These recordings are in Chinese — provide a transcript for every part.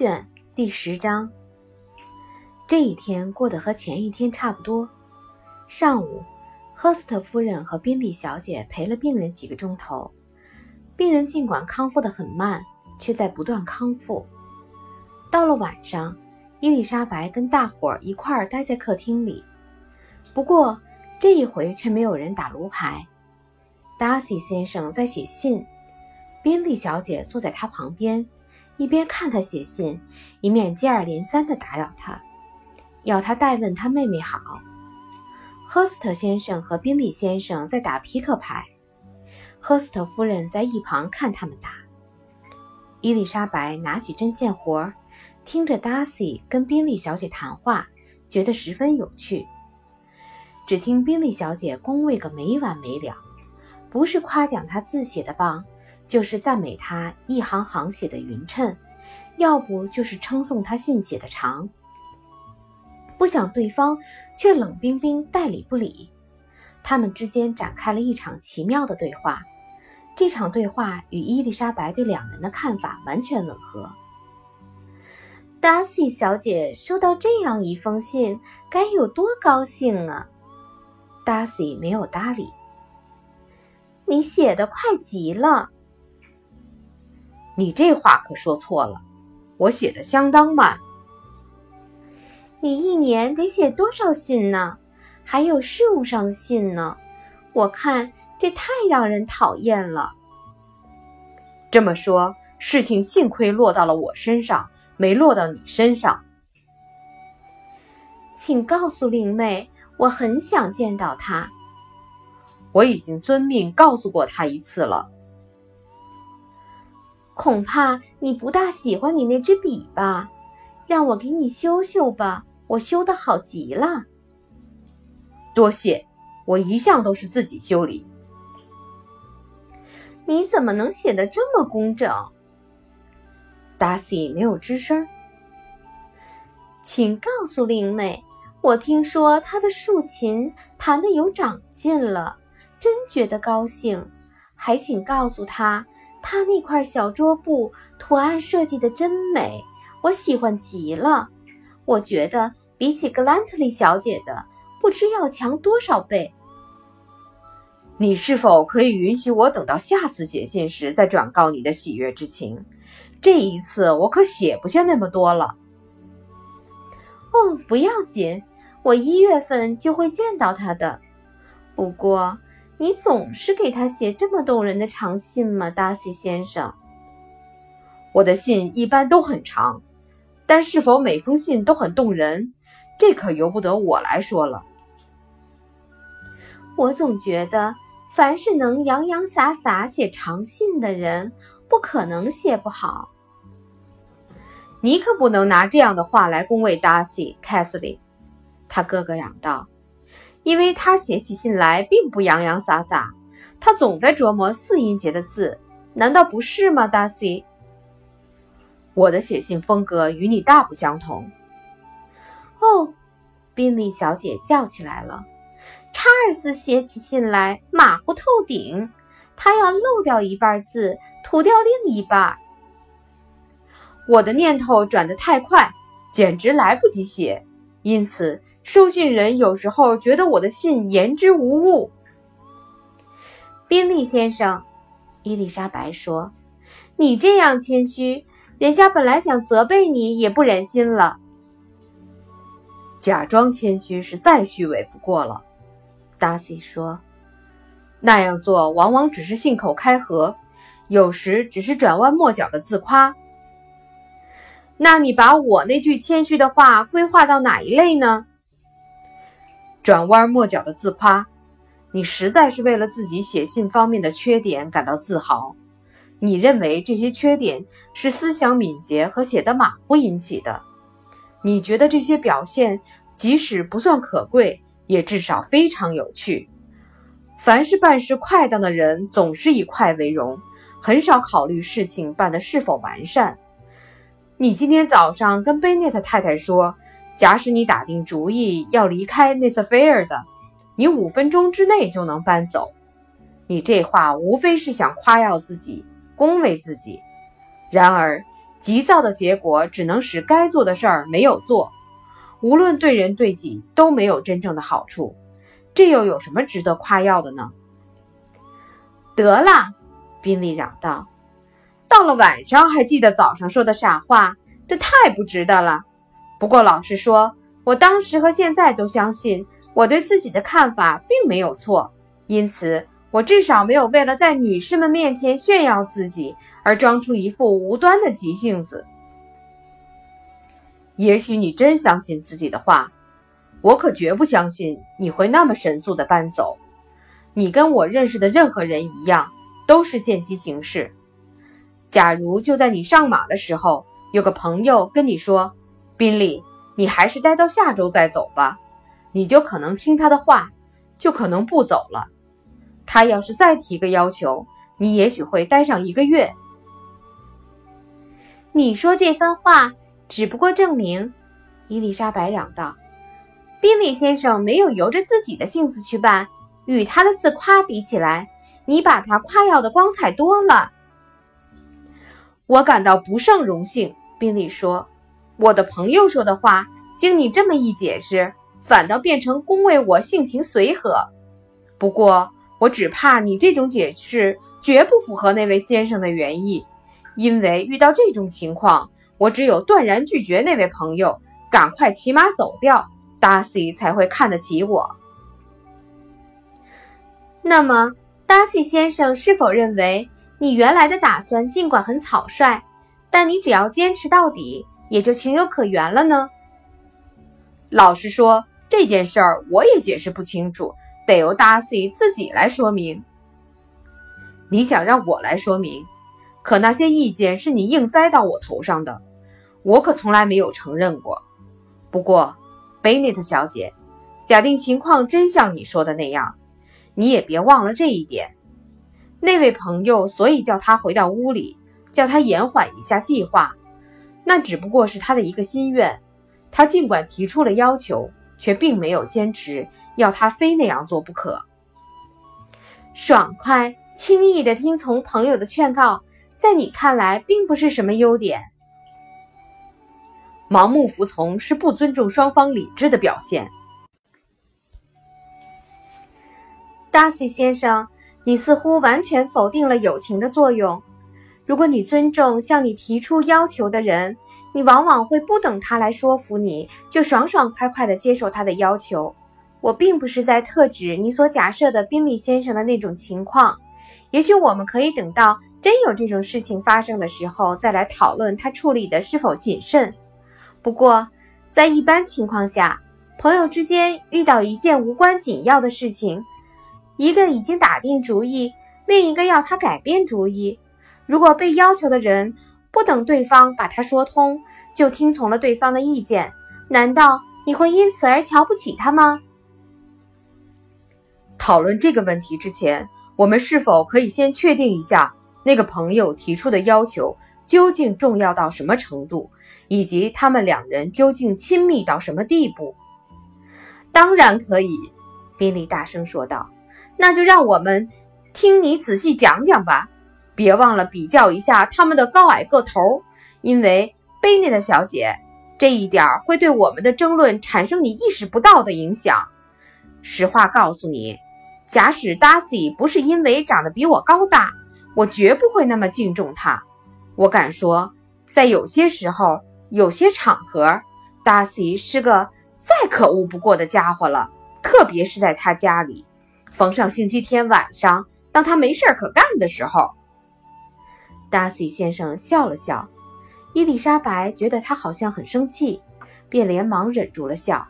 卷第十章。这一天过得和前一天差不多。上午，赫斯特夫人和宾利小姐陪了病人几个钟头。病人尽管康复得很慢，却在不断康复。到了晚上，伊丽莎白跟大伙儿一块儿待在客厅里。不过这一回却没有人打炉牌。达西先生在写信，宾利小姐坐在他旁边。一边看他写信，一面接二连三地打扰他，要他代问他妹妹好。赫斯特先生和宾利先生在打扑克牌，赫斯特夫人在一旁看他们打。伊丽莎白拿起针线活，听着达西跟宾利小姐谈话，觉得十分有趣。只听宾利小姐恭维个没完没了，不是夸奖他字写的棒。就是赞美他一行行写的匀称，要不就是称颂他信写的长。不想对方却冷冰冰代理不理，他们之间展开了一场奇妙的对话。这场对话与伊丽莎白对两人的看法完全吻合。达西小姐收到这样一封信，该有多高兴啊！达西没有搭理。你写的快极了。你这话可说错了，我写的相当慢。你一年得写多少信呢？还有事务上的信呢？我看这太让人讨厌了。这么说，事情幸亏落到了我身上，没落到你身上。请告诉令妹，我很想见到她。我已经遵命告诉过她一次了。恐怕你不大喜欢你那支笔吧？让我给你修修吧，我修的好极了。多谢，我一向都是自己修理。你怎么能写的这么工整？达西没有吱声。请告诉令妹，我听说她的竖琴弹的有长进了，真觉得高兴。还请告诉她。他那块小桌布图案设计的真美，我喜欢极了。我觉得比起格兰特利小姐的，不知要强多少倍。你是否可以允许我等到下次写信时再转告你的喜悦之情？这一次我可写不下那么多了。哦，不要紧，我一月份就会见到他的。不过。你总是给他写这么动人的长信吗，达西先生？我的信一般都很长，但是否每封信都很动人，这可由不得我来说了。我总觉得，凡是能洋洋洒洒写长信的人，不可能写不好。你可不能拿这样的话来恭维达西，凯瑟琳。他哥哥嚷道。因为他写起信来并不洋洋洒洒，他总在琢磨四音节的字，难道不是吗，达西？我的写信风格与你大不相同。哦，宾利小姐叫起来了。查尔斯写起信来马虎透顶，他要漏掉一半字，涂掉另一半。我的念头转得太快，简直来不及写，因此。收信人有时候觉得我的信言之无物。宾利先生，伊丽莎白说：“你这样谦虚，人家本来想责备你也不忍心了。假装谦虚是再虚伪不过了。”达西说：“那样做往往只是信口开河，有时只是转弯抹角的自夸。那你把我那句谦虚的话规划到哪一类呢？”转弯抹角的自夸，你实在是为了自己写信方面的缺点感到自豪。你认为这些缺点是思想敏捷和写得马虎引起的。你觉得这些表现即使不算可贵，也至少非常有趣。凡是办事快当的人，总是以快为荣，很少考虑事情办得是否完善。你今天早上跟贝内特太太说。假使你打定主意要离开内瑟菲尔的，你五分钟之内就能搬走。你这话无非是想夸耀自己、恭维自己。然而，急躁的结果只能使该做的事儿没有做，无论对人对己都没有真正的好处。这又有什么值得夸耀的呢？得了，宾利嚷道：“到了晚上还记得早上说的傻话，这太不值得了。不过老实说，我当时和现在都相信我对自己的看法并没有错，因此我至少没有为了在女士们面前炫耀自己而装出一副无端的急性子。也许你真相信自己的话。”我可绝不相信你会那么神速的搬走。你跟我认识的任何人一样，都是见机行事。假如就在你上马的时候，有个朋友跟你说：“宾利，你还是待到下周再走吧。”你就可能听他的话，就可能不走了。他要是再提个要求，你也许会待上一个月。你说这番话，只不过证明，伊丽莎白嚷道。宾利先生没有由着自己的性子去办，与他的自夸比起来，你把他夸耀的光彩多了。我感到不胜荣幸，宾利说。我的朋友说的话，经你这么一解释，反倒变成恭维我性情随和。不过，我只怕你这种解释绝不符合那位先生的原意，因为遇到这种情况，我只有断然拒绝那位朋友，赶快骑马走掉。达西才会看得起我。那么，达西先生是否认为你原来的打算尽管很草率，但你只要坚持到底，也就情有可原了呢？老实说，这件事儿我也解释不清楚，得由达西自己来说明。你想让我来说明？可那些意见是你硬栽到我头上的，我可从来没有承认过。不过。贝内特小姐，假定情况真像你说的那样，你也别忘了这一点。那位朋友所以叫他回到屋里，叫他延缓一下计划，那只不过是他的一个心愿。他尽管提出了要求，却并没有坚持要他非那样做不可。爽快、轻易地听从朋友的劝告，在你看来并不是什么优点。盲目服从是不尊重双方理智的表现。达西先生，你似乎完全否定了友情的作用。如果你尊重向你提出要求的人，你往往会不等他来说服你，就爽爽快快地接受他的要求。我并不是在特指你所假设的宾利先生的那种情况。也许我们可以等到真有这种事情发生的时候，再来讨论他处理的是否谨慎。不过，在一般情况下，朋友之间遇到一件无关紧要的事情，一个已经打定主意，另一个要他改变主意。如果被要求的人不等对方把他说通，就听从了对方的意见，难道你会因此而瞧不起他吗？讨论这个问题之前，我们是否可以先确定一下那个朋友提出的要求究竟重要到什么程度？以及他们两人究竟亲密到什么地步？当然可以，宾利大声说道。那就让我们听你仔细讲讲吧。别忘了比较一下他们的高矮个头，因为贝内特小姐，这一点会对我们的争论产生你意识不到的影响。实话告诉你，假使达西不是因为长得比我高大，我绝不会那么敬重他。我敢说，在有些时候。有些场合，达西是个再可恶不过的家伙了，特别是在他家里，逢上星期天晚上，当他没事可干的时候。达西先生笑了笑，伊丽莎白觉得他好像很生气，便连忙忍住了笑。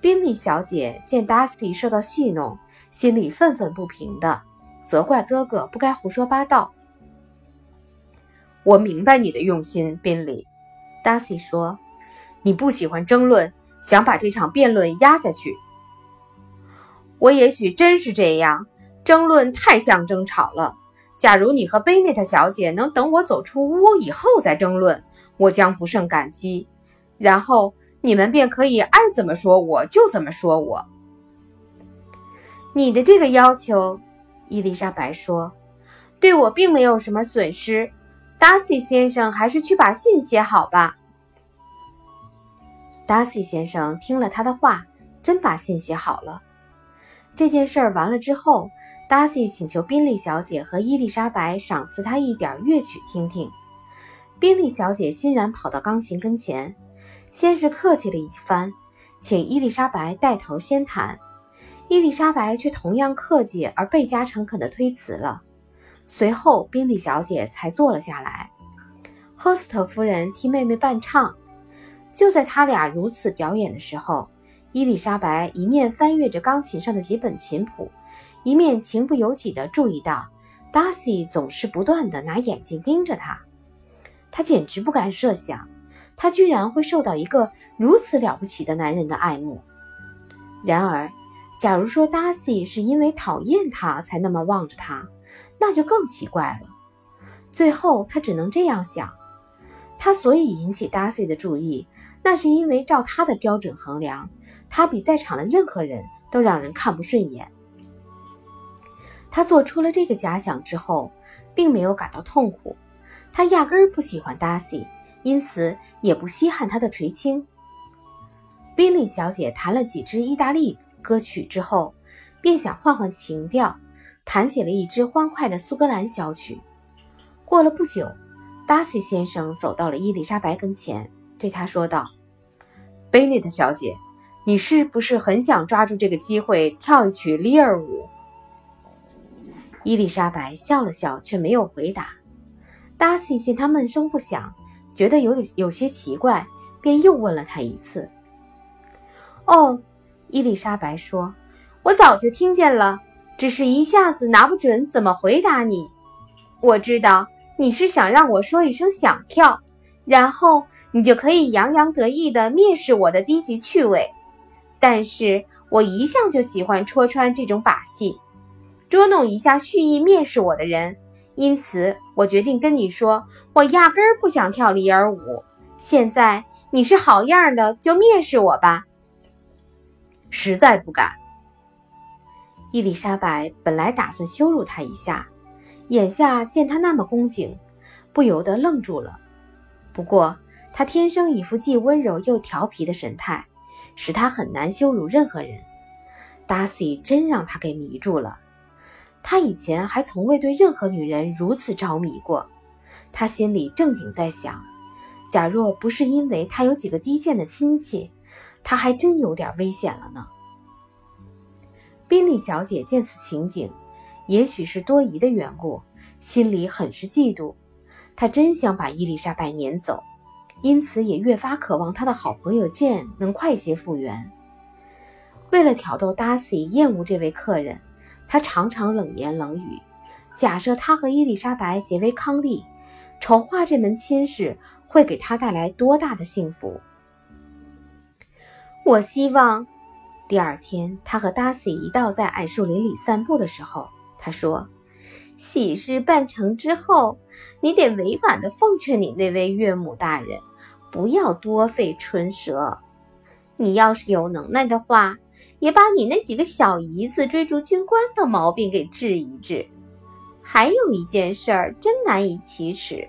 宾利小姐见达西受到戏弄，心里愤愤不平的，责怪哥哥不该胡说八道。我明白你的用心，宾利。达西说：“你不喜欢争论，想把这场辩论压下去。我也许真是这样，争论太像争吵了。假如你和贝内特小姐能等我走出屋以后再争论，我将不胜感激。然后你们便可以爱怎么说我就怎么说我。你的这个要求，伊丽莎白说，对我并没有什么损失。”达西先生还是去把信写好吧。达西先生听了他的话，真把信写好了。这件事儿完了之后，达西请求宾利小姐和伊丽莎白赏赐他一点乐曲听听。宾利小姐欣然跑到钢琴跟前，先是客气了一番，请伊丽莎白带头先弹。伊丽莎白却同样客气而倍加诚恳地推辞了。随后，宾利小姐才坐了下来。赫斯特夫人替妹妹伴唱。就在他俩如此表演的时候，伊丽莎白一面翻阅着钢琴上的几本琴谱，一面情不由己地注意到达西总是不断地拿眼睛盯着他。他简直不敢设想，他居然会受到一个如此了不起的男人的爱慕。然而，假如说达西是因为讨厌他才那么望着他，那就更奇怪了。最后，他只能这样想：他所以引起达西的注意，那是因为照他的标准衡量，他比在场的任何人都让人看不顺眼。他做出了这个假想之后，并没有感到痛苦。他压根儿不喜欢达西，因此也不稀罕他的垂青。宾利小姐弹了几支意大利歌曲之后，便想换换情调，弹起了一支欢快的苏格兰小曲。过了不久，达西先生走到了伊丽莎白跟前，对她说道：“贝内特小姐，你是不是很想抓住这个机会跳一曲里尔舞？”伊丽莎白笑了笑，却没有回答。达西见他闷声不响，觉得有点有些奇怪，便又问了他一次。哦，伊丽莎白说：“我早就听见了，只是一下子拿不准怎么回答你。我知道你是想让我说一声想跳，然后你就可以洋洋得意地蔑视我的低级趣味。但是我一向就喜欢戳穿这种把戏，捉弄一下蓄意蔑视我的人。”因此，我决定跟你说，我压根儿不想跳里尔舞。现在你是好样的，就蔑视我吧。实在不敢。伊丽莎白本来打算羞辱他一下，眼下见他那么恭敬，不由得愣住了。不过，他天生一副既温柔又调皮的神态，使他很难羞辱任何人。达西真让他给迷住了。他以前还从未对任何女人如此着迷过，他心里正经在想：假若不是因为他有几个低贱的亲戚，他还真有点危险了呢。宾利小姐见此情景，也许是多疑的缘故，心里很是嫉妒。她真想把伊丽莎白撵走，因此也越发渴望她的好朋友 Jane 能快些复原。为了挑逗达西厌恶这位客人。他常常冷言冷语，假设他和伊丽莎白结为伉俪，筹划这门亲事会给他带来多大的幸福。我希望，第二天他和达西一道在矮树林里散步的时候，他说：“喜事办成之后，你得委婉地奉劝你那位岳母大人，不要多费唇舌。你要是有能耐的话。”也把你那几个小姨子追逐军官的毛病给治一治。还有一件事儿真难以启齿，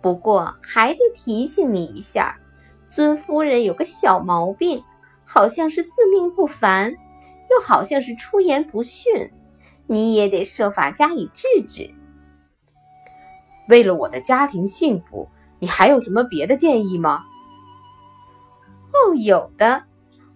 不过还得提醒你一下，尊夫人有个小毛病，好像是自命不凡，又好像是出言不逊，你也得设法加以制止。为了我的家庭幸福，你还有什么别的建议吗？哦，有的。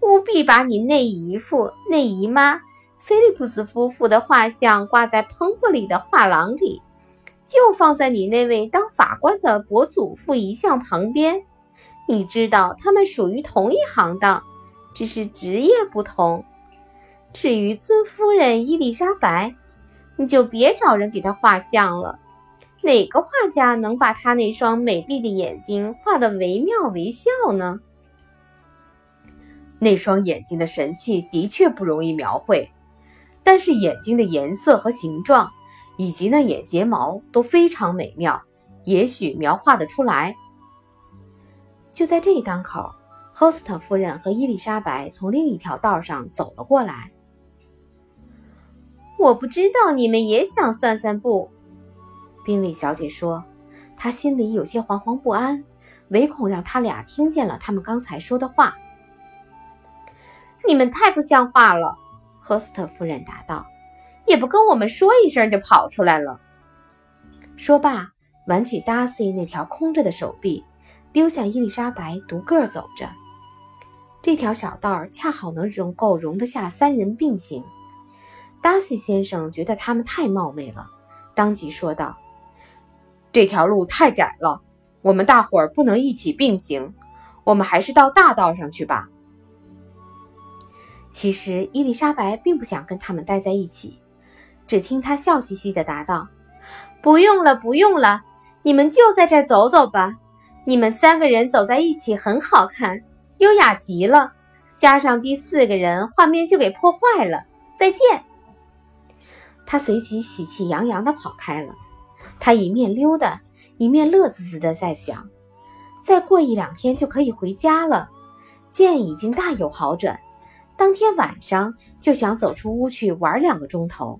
务必把你那姨父、那姨妈、菲利普斯夫妇的画像挂在彭伯里的画廊里，就放在你那位当法官的伯祖父遗像旁边。你知道他们属于同一行当，只是职业不同。至于尊夫人伊丽莎白，你就别找人给她画像了。哪个画家能把她那双美丽的眼睛画得惟妙惟肖呢？那双眼睛的神气的确不容易描绘，但是眼睛的颜色和形状，以及那眼睫毛都非常美妙，也许描画得出来。就在这一当口，赫斯特夫人和伊丽莎白从另一条道上走了过来。我不知道你们也想散散步，宾利小姐说，她心里有些惶惶不安，唯恐让他俩听见了他们刚才说的话。你们太不像话了，赫斯特夫人答道，也不跟我们说一声就跑出来了。说罢，挽起达西那条空着的手臂，丢下伊丽莎白独个走着。这条小道恰好能容够容得下三人并行。达西先生觉得他们太冒昧了，当即说道：“这条路太窄了，我们大伙儿不能一起并行，我们还是到大道上去吧。”其实伊丽莎白并不想跟他们待在一起，只听她笑嘻嘻地答道：“不用了，不用了，你们就在这儿走走吧。你们三个人走在一起很好看，优雅极了。加上第四个人，画面就给破坏了。再见。”他随即喜气洋洋地跑开了。他一面溜达，一面乐滋滋地在想：再过一两天就可以回家了，剑已经大有好转。当天晚上就想走出屋去玩两个钟头。